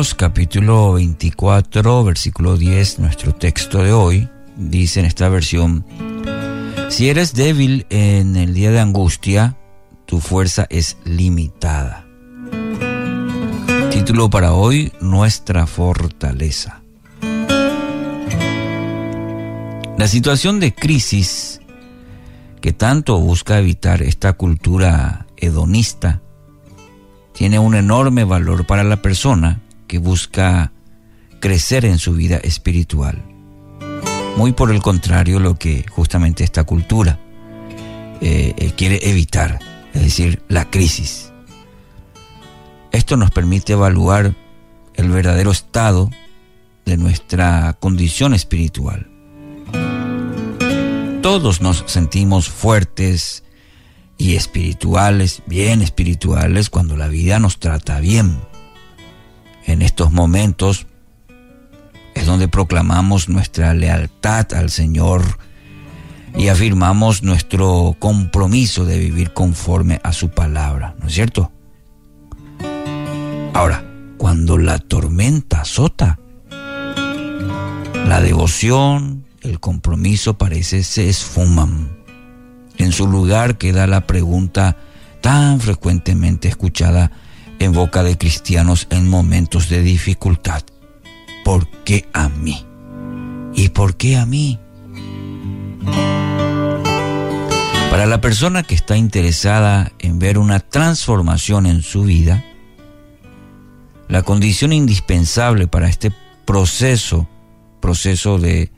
Capítulo 24, versículo 10, nuestro texto de hoy, dice en esta versión, si eres débil en el día de angustia, tu fuerza es limitada. Título para hoy, Nuestra fortaleza. La situación de crisis que tanto busca evitar esta cultura hedonista tiene un enorme valor para la persona que busca crecer en su vida espiritual. Muy por el contrario lo que justamente esta cultura eh, eh, quiere evitar, es decir, la crisis. Esto nos permite evaluar el verdadero estado de nuestra condición espiritual. Todos nos sentimos fuertes, y espirituales, bien espirituales, cuando la vida nos trata bien. En estos momentos es donde proclamamos nuestra lealtad al Señor y afirmamos nuestro compromiso de vivir conforme a su palabra, ¿no es cierto? Ahora, cuando la tormenta azota, la devoción, el compromiso parece se esfuman en su lugar queda la pregunta tan frecuentemente escuchada en boca de cristianos en momentos de dificultad. ¿Por qué a mí? ¿Y por qué a mí? Para la persona que está interesada en ver una transformación en su vida, la condición indispensable para este proceso, proceso de,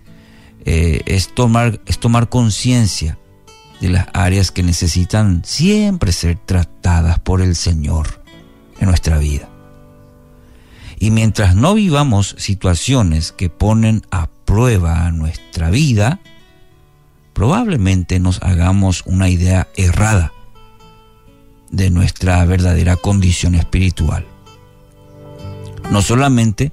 eh, es tomar, es tomar conciencia de las áreas que necesitan siempre ser tratadas por el Señor en nuestra vida. Y mientras no vivamos situaciones que ponen a prueba nuestra vida, probablemente nos hagamos una idea errada de nuestra verdadera condición espiritual. No solamente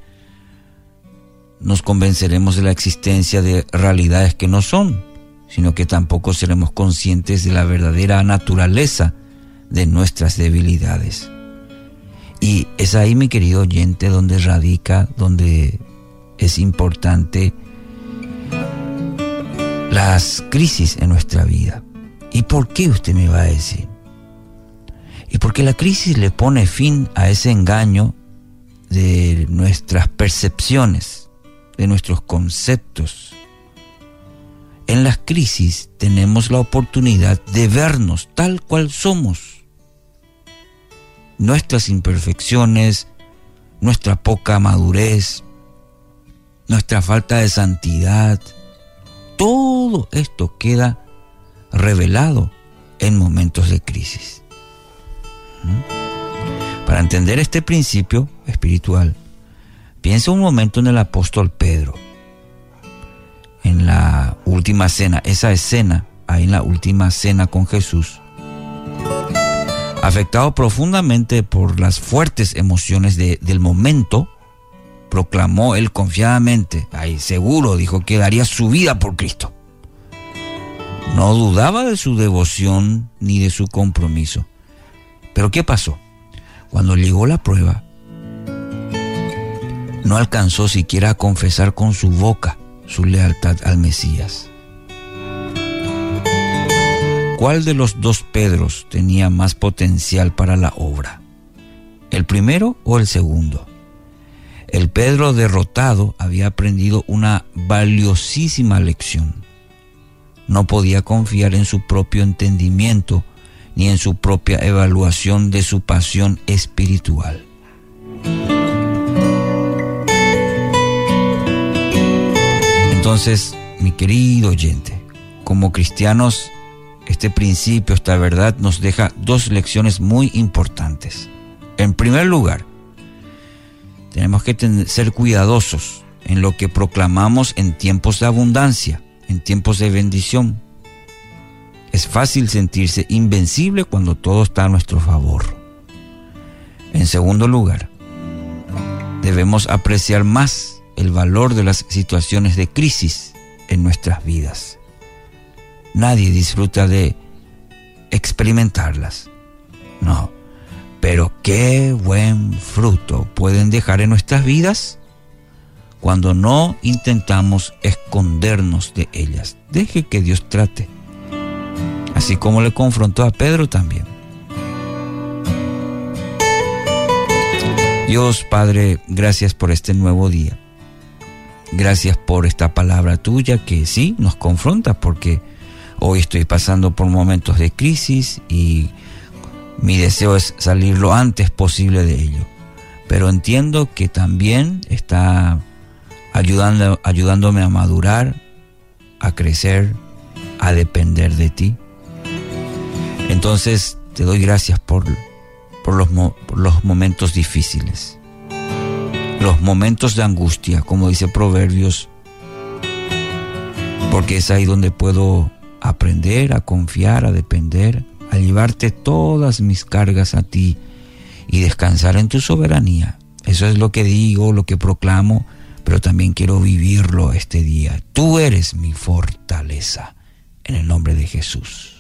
nos convenceremos de la existencia de realidades que no son, sino que tampoco seremos conscientes de la verdadera naturaleza de nuestras debilidades. Y es ahí, mi querido oyente, donde radica, donde es importante las crisis en nuestra vida. ¿Y por qué usted me va a decir? Y porque la crisis le pone fin a ese engaño de nuestras percepciones, de nuestros conceptos, en las crisis tenemos la oportunidad de vernos tal cual somos. Nuestras imperfecciones, nuestra poca madurez, nuestra falta de santidad, todo esto queda revelado en momentos de crisis. ¿Mm? Para entender este principio espiritual, piensa un momento en el apóstol Pedro en la última cena, esa escena ahí en la última cena con Jesús, afectado profundamente por las fuertes emociones del momento, proclamó él confiadamente, ahí seguro, dijo que daría su vida por Cristo. No dudaba de su devoción ni de su compromiso. Pero ¿qué pasó? Cuando llegó la prueba, no alcanzó siquiera a confesar con su boca su lealtad al Mesías. ¿Cuál de los dos Pedros tenía más potencial para la obra? ¿El primero o el segundo? El Pedro derrotado había aprendido una valiosísima lección. No podía confiar en su propio entendimiento ni en su propia evaluación de su pasión espiritual. Entonces, mi querido oyente, como cristianos, este principio, esta verdad nos deja dos lecciones muy importantes. En primer lugar, tenemos que ser cuidadosos en lo que proclamamos en tiempos de abundancia, en tiempos de bendición. Es fácil sentirse invencible cuando todo está a nuestro favor. En segundo lugar, debemos apreciar más el valor de las situaciones de crisis en nuestras vidas. Nadie disfruta de experimentarlas. No, pero qué buen fruto pueden dejar en nuestras vidas cuando no intentamos escondernos de ellas. Deje que Dios trate. Así como le confrontó a Pedro también. Dios Padre, gracias por este nuevo día. Gracias por esta palabra tuya que sí nos confronta porque hoy estoy pasando por momentos de crisis y mi deseo es salir lo antes posible de ello. Pero entiendo que también está ayudando, ayudándome a madurar, a crecer, a depender de ti. Entonces te doy gracias por, por, los, por los momentos difíciles, los momentos de angustia, como dice Proverbios, porque es ahí donde puedo aprender a confiar, a depender, a llevarte todas mis cargas a ti y descansar en tu soberanía. Eso es lo que digo, lo que proclamo, pero también quiero vivirlo este día. Tú eres mi fortaleza, en el nombre de Jesús.